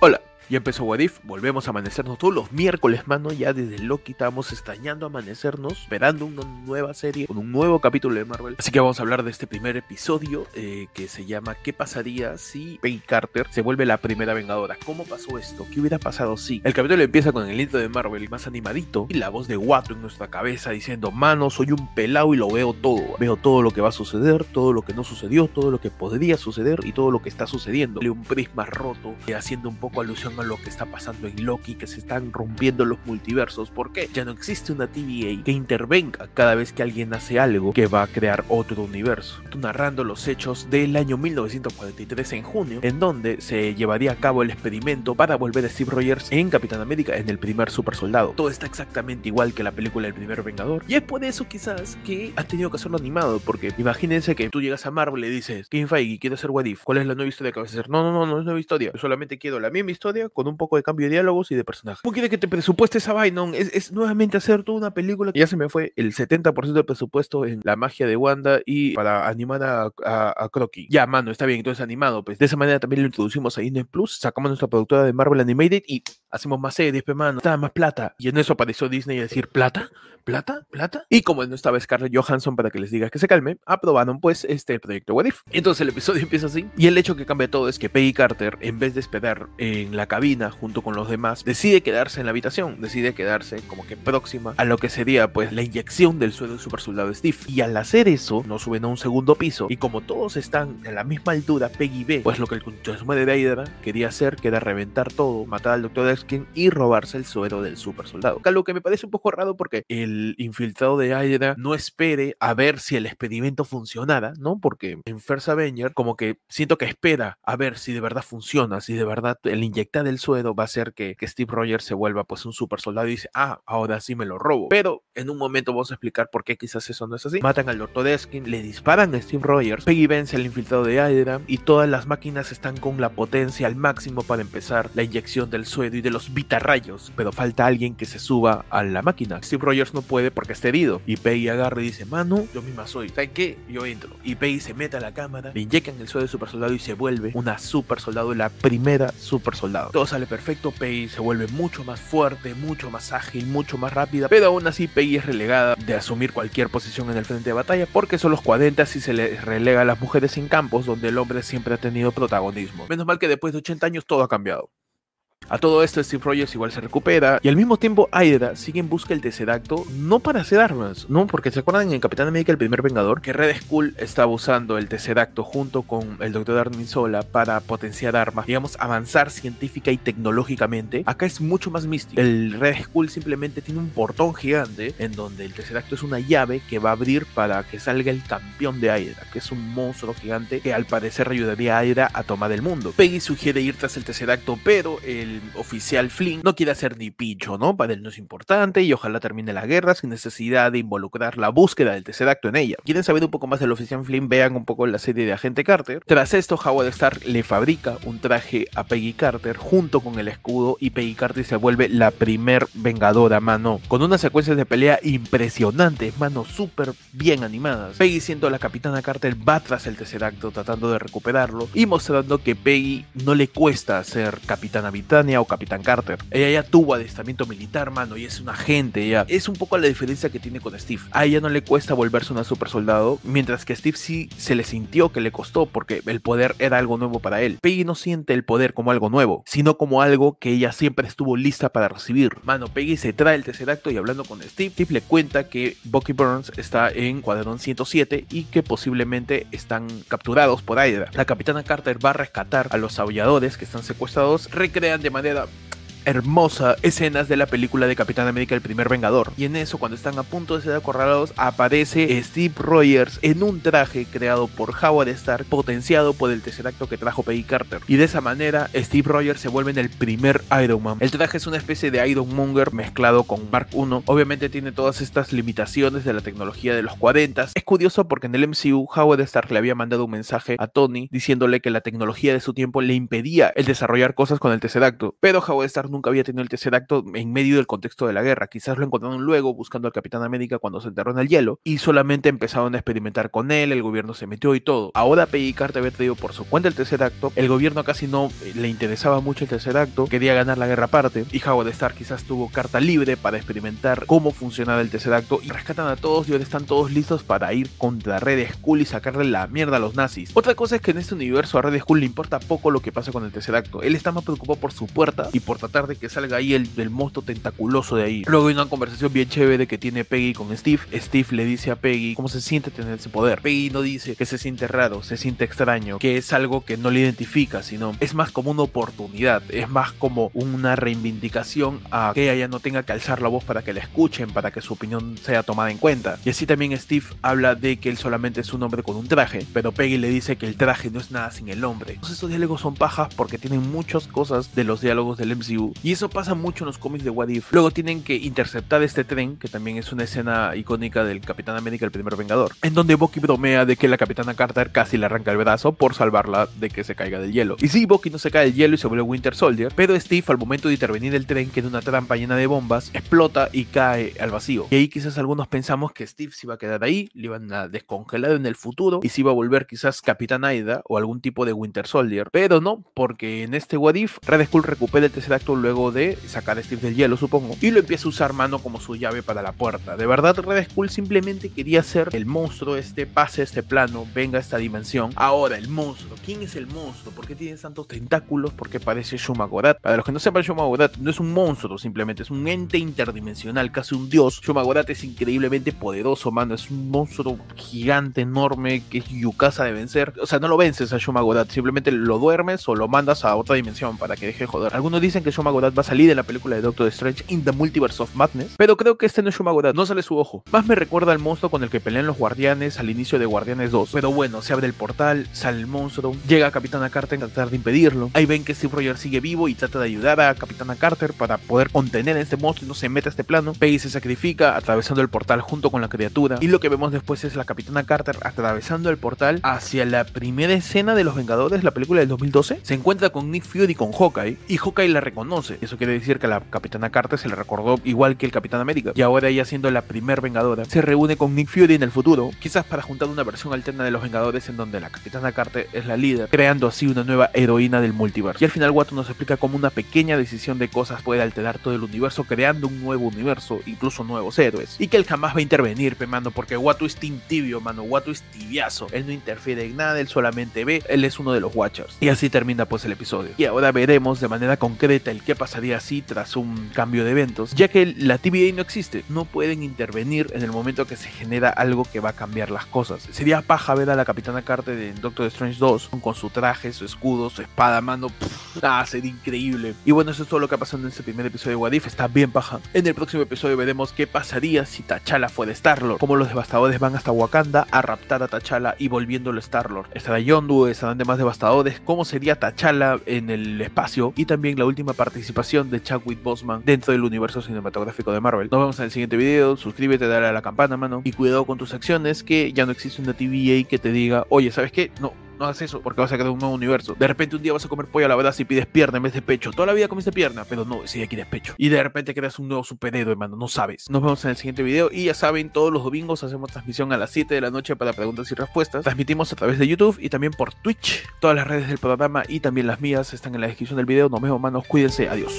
Hola, ya empezó Wadif, volvemos a amanecernos todos los miércoles, mano. Ya desde Loki estábamos extrañando amanecernos, esperando una nueva serie con un nuevo capítulo de Marvel. Así que vamos a hablar de este primer episodio eh, que se llama ¿Qué pasaría si Peggy Carter se vuelve la primera vengadora? ¿Cómo pasó esto? ¿Qué hubiera pasado si? El capítulo empieza con el intro de Marvel más animadito y la voz de Watto en nuestra cabeza diciendo: Mano, soy un pelado y lo veo todo. Veo todo lo que va a suceder, todo lo que no sucedió, todo lo que podría suceder y todo lo que está sucediendo. Un prisma roto, eh, haciendo un poco alusión lo que está pasando en Loki, que se están rompiendo los multiversos. ¿Por qué? Ya no existe una TVA que intervenga cada vez que alguien hace algo que va a crear otro universo. Narrando los hechos del año 1943 en junio, en donde se llevaría a cabo el experimento para volver a Steve Rogers en Capitán América en el primer super soldado. Todo está exactamente igual que la película El primer Vengador. Y es por eso quizás que ha tenido que hacerlo animado, porque imagínense que tú llegas a Marvel y dices, Kim Feige, quiero hacer What If, ¿cuál es la nueva historia que vas a hacer? No, no, no, no es nueva historia. Yo solamente quiero la misma historia con un poco de cambio de diálogos y de personajes. ¿Cómo quiere que te presupueste esa vaina? Es, es nuevamente hacer toda una película. Ya se me fue el 70% del presupuesto en la magia de Wanda y para animar a, a, Crocky. Ya, mano, está bien, entonces animado. Pues de esa manera también lo introducimos a Disney Plus, sacamos nuestra productora de Marvel Animated y hacemos más series, pues, mano. Está más plata. Y en eso apareció Disney a decir, ¿plata? ¿Plata? ¿Plata? Y como no estaba Scarlett Johansson para que les diga que se calme, aprobaron pues este proyecto What If. Entonces el episodio empieza así. Y el hecho que cambia todo es que Peggy Carter, en vez de esperar en la cabina junto con los demás, decide quedarse en la habitación, decide quedarse como que próxima a lo que sería pues la inyección del suelo del super soldado Steve. Y al hacer eso, no suben a un segundo piso. Y como todos están en la misma altura, Peggy ve pues lo que el madre de Hydra quería hacer, que era reventar todo, matar al Dr. Erskine y robarse el suero del super soldado. Algo que me parece un poco raro porque el infiltrado de Hydra no espere a ver si el experimento funcionara, ¿no? Porque en First Avenger como que siento que espera a ver si de verdad funciona, si de verdad el inyectar el suero va a hacer que, Steve Rogers se vuelva pues un super soldado y dice, ah, ahora sí me lo robo. Pero en un momento vamos a explicar por qué quizás eso no es así. Matan al Dr. Deskin, le disparan a Steve Rogers, Peggy vence al infiltrado de Hydra y todas las máquinas están con la potencia al máximo para empezar la inyección del suero y de los vitarrayos, pero falta alguien que se suba a la máquina. Steve Rogers no puede porque está herido. Y Peggy agarra y dice, mano, yo misma soy. ¿Sabes qué? Yo entro. Y Peggy se mete a la cámara, le inyectan el suelo de super soldado y se vuelve una super soldado, la primera super soldado. Todo sale perfecto, Peggy se vuelve mucho más fuerte, mucho más ágil, mucho más rápida. Pero aún así Peggy es relegada de asumir cualquier posición en el frente de batalla porque son los 40 y se le relega a las mujeres en campos donde el hombre siempre ha tenido protagonismo. Menos mal que después de 80 años todo ha cambiado. A todo esto Steve Rogers igual se recupera y al mismo tiempo Hydra sigue en busca del Tesseracto no para hacer armas, ¿no? Porque se acuerdan en Capitán América el primer Vengador que Red Skull estaba usando el Tesseracto junto con el Dr. Armin Sola para potenciar armas, digamos avanzar científica y tecnológicamente. Acá es mucho más místico. El Red Skull simplemente tiene un portón gigante en donde el Tesseracto es una llave que va a abrir para que salga el campeón de Hydra, que es un monstruo gigante que al parecer ayudaría a Hydra a tomar el mundo. Peggy sugiere ir tras el Tesseracto, pero el oficial Flynn no quiere hacer ni pincho, ¿no? Para él no es importante y ojalá termine la guerra sin necesidad de involucrar la búsqueda del tercer acto en ella. ¿Quieren saber un poco más del oficial Flynn? Vean un poco la serie de Agente Carter. Tras esto, Howard Stark le fabrica un traje a Peggy Carter junto con el escudo y Peggy Carter se vuelve la primer vengadora, mano. Con unas secuencias de pelea impresionantes, mano, súper bien animadas. Peggy siendo la capitana Carter va tras el tercer acto tratando de recuperarlo y mostrando que Peggy no le cuesta ser capitana vital o Capitán Carter. Ella ya tuvo adiestramiento militar, mano, y es un agente, ya. Es un poco la diferencia que tiene con Steve. A ella no le cuesta volverse una super soldado, mientras que Steve sí se le sintió que le costó, porque el poder era algo nuevo para él. Peggy no siente el poder como algo nuevo, sino como algo que ella siempre estuvo lista para recibir. Mano, Peggy se trae el tercer acto y hablando con Steve, Steve le cuenta que Bucky Burns está en Cuadrón 107 y que posiblemente están capturados por Hydra. La capitana Carter va a rescatar a los aulladores que están secuestrados, recrean de manera hermosa escenas de la película de Capitán América el primer Vengador. Y en eso, cuando están a punto de ser acorralados, aparece Steve Rogers en un traje creado por Howard Stark, potenciado por el tercer acto que trajo Peggy Carter. Y de esa manera, Steve Rogers se vuelve en el primer Iron Man. El traje es una especie de Iron Monger mezclado con Mark I. Obviamente tiene todas estas limitaciones de la tecnología de los 40. Es curioso porque en el MCU, Howard Stark le había mandado un mensaje a Tony diciéndole que la tecnología de su tiempo le impedía el desarrollar cosas con el tercer acto. Pero Howard Stark nunca había tenido el tercer acto en medio del contexto de la guerra. Quizás lo encontraron luego buscando al Capitán América cuando se enterró en el hielo y solamente empezaron a experimentar con él, el gobierno se metió y todo. Ahora Peggy Carter había traído por su cuenta el tercer acto, el gobierno casi no eh, le interesaba mucho el tercer acto, quería ganar la guerra aparte y Howard Stark quizás tuvo carta libre para experimentar cómo funcionaba el tercer acto y rescatan a todos y ahora están todos listos para ir contra Red Skull y sacarle la mierda a los nazis. Otra cosa es que en este universo a Red Skull le importa poco lo que pasa con el tercer acto. Él está más preocupado por su puerta y por tratar de que salga ahí el, el monstruo tentaculoso de ahí. Luego hay una conversación bien chévere que tiene Peggy con Steve. Steve le dice a Peggy cómo se siente tener ese poder. Peggy no dice que se siente raro, se siente extraño, que es algo que no le identifica, sino es más como una oportunidad, es más como una reivindicación a que ella no tenga que alzar la voz para que la escuchen, para que su opinión sea tomada en cuenta. Y así también Steve habla de que él solamente es un hombre con un traje, pero Peggy le dice que el traje no es nada sin el hombre. Entonces estos diálogos son pajas porque tienen muchas cosas de los diálogos del MCU y eso pasa mucho en los cómics de What If. Luego tienen que interceptar este tren, que también es una escena icónica del Capitán América, el primer Vengador, en donde Bucky bromea de que la Capitana Carter casi le arranca el brazo por salvarla de que se caiga del hielo. Y sí, Bucky no se cae del hielo y se vuelve Winter Soldier, pero Steve al momento de intervenir el tren, que en una trampa llena de bombas, explota y cae al vacío. Y ahí quizás algunos pensamos que Steve se iba a quedar ahí, le iban a descongelar en el futuro y se iba a volver quizás Capitán Aida o algún tipo de Winter Soldier. Pero no, porque en este What If, Red Skull recupera el tercer acto luego de sacar a Steve del hielo, supongo, y lo empieza a usar mano como su llave para la puerta. De verdad, Red Skull simplemente quería ser el monstruo este, pase este plano, venga a esta dimensión. Ahora, el monstruo. ¿Quién es el monstruo? ¿Por qué tiene tantos tentáculos? ¿Por qué parece Shuma Gorath? Para los que no sepan, Shuma Gorath no es un monstruo simplemente, es un ente interdimensional, casi un dios. Shuma Gorath es increíblemente poderoso, mano. Es un monstruo gigante, enorme, que es Yukasa de vencer. O sea, no lo vences a Shuma Gorath, simplemente lo duermes o lo mandas a otra dimensión para que deje de joder. Algunos dicen que Shuma Gorath va a salir en la película de Doctor Strange in the Multiverse of Madness, pero creo que este no es Gorath, no sale su ojo. Más me recuerda al monstruo con el que pelean los guardianes al inicio de Guardianes 2. Pero bueno, se abre el portal, sale el monstruo, llega Capitana Carter a tratar de impedirlo. Ahí ven que Steve Rogers sigue vivo y trata de ayudar a Capitana Carter para poder contener a este monstruo y no se mete a este plano. Peggy se sacrifica atravesando el portal junto con la criatura. Y lo que vemos después es la Capitana Carter atravesando el portal hacia la primera escena de Los Vengadores, la película del 2012. Se encuentra con Nick Fury y con Hawkeye y Hawkeye la reconoce. Eso quiere decir que a la Capitana Carter se le recordó igual que el Capitán América. Y ahora ella siendo la primer Vengadora, se reúne con Nick Fury en el futuro, quizás para juntar una versión alterna de los Vengadores en donde la Capitana Carter es la líder, creando así una nueva heroína del multiverso. Y al final Watto nos explica cómo una pequeña decisión de cosas puede alterar todo el universo, creando un nuevo universo, incluso nuevos héroes. Y que él jamás va a intervenir, pe, mano, porque Watto es team tibio, mano. Watto es tibiazo. Él no interfiere en nada, él solamente ve, él es uno de los Watchers. Y así termina pues el episodio. Y ahora veremos de manera concreta el qué pasaría así tras un cambio de eventos, ya que la TVA no existe, no pueden intervenir en el momento que se genera algo que va a cambiar las cosas. Sería paja ver a la Capitana Carter de Doctor Strange 2 con su traje, su escudo, su espada, mano. Pff, ah, sería increíble. Y bueno, eso es todo lo que ha pasado en este primer episodio de Wadif. Está bien paja. En el próximo episodio veremos qué pasaría si T'Challa fue de Star-Lord. Cómo los devastadores van hasta Wakanda a raptar a T'Challa y volviéndolo Star-Lord. Estará Yondu, estarán demás devastadores. Cómo sería T'Challa en el espacio. Y también la última participación de Chadwick Boseman dentro del universo cinematográfico de Marvel. Nos vemos en el siguiente video. Suscríbete, dale a la campana, mano. Y cuidado con tus acciones que ya no existe una TVA que te diga, oye, ¿sabes qué? No, no hagas eso porque vas a crear un nuevo universo. De repente un día vas a comer pollo a la verdad si pides pierna en vez de pecho. Toda la vida comiste pierna, pero no, si ya quieres pecho. Y de repente creas un nuevo superhéroe, hermano, no sabes. Nos vemos en el siguiente video y ya saben, todos los domingos hacemos transmisión a las 7 de la noche para preguntas y respuestas. Transmitimos a través de YouTube y también por Twitch. Todas las redes del programa y también las mías están en la descripción del video. Nos vemos, manos, cuídense, adiós.